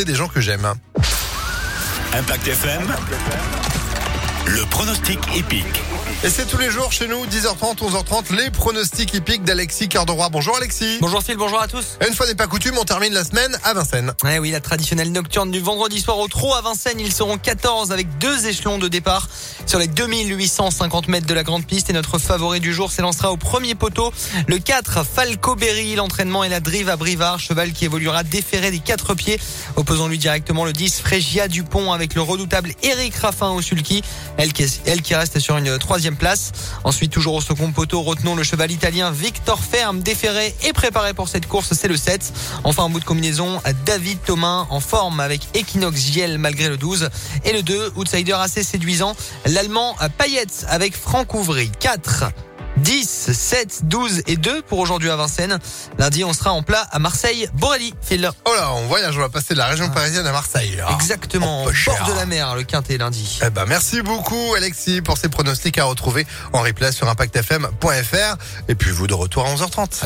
des gens que j'aime. Impact FM. Le pronostic épique. Et c'est tous les jours chez nous, 10h30, 11h30, les pronostics hippiques d'Alexis Roi. Bonjour Alexis. Bonjour Phil, bonjour à tous. Une fois n'est pas coutume, on termine la semaine à Vincennes. Eh oui, la traditionnelle nocturne du vendredi soir au trot à Vincennes. Ils seront 14 avec deux échelons de départ sur les 2850 mètres de la grande piste. Et notre favori du jour s'élancera au premier poteau. Le 4, Falco Berry. L'entraînement est la drive à Brivard. Cheval qui évoluera déféré des quatre pieds. Opposons lui directement le 10, Frégia Dupont avec le redoutable Eric Raffin au sulky. Elle qui, elle qui reste sur une troisième place. Ensuite, toujours au second poteau, retenons le cheval italien Victor Ferme, déféré et préparé pour cette course, c'est le 7. Enfin, en bout de combinaison, David Thomas en forme avec Equinox Giel malgré le 12. Et le 2, outsider assez séduisant, l'allemand Payet avec Franck Ouvry. 4. 10, 7, 12 et 2 pour aujourd'hui à Vincennes. Lundi, on sera en plat à Marseille, Borelli, Phil. Oh là, on voyage, on va passer de la région parisienne à Marseille. Ah, Exactement, cher. bord de la mer, le quintet lundi. Eh ben, merci beaucoup Alexis pour ces pronostics à retrouver en replay sur impactfm.fr et puis vous de retour à 11h30.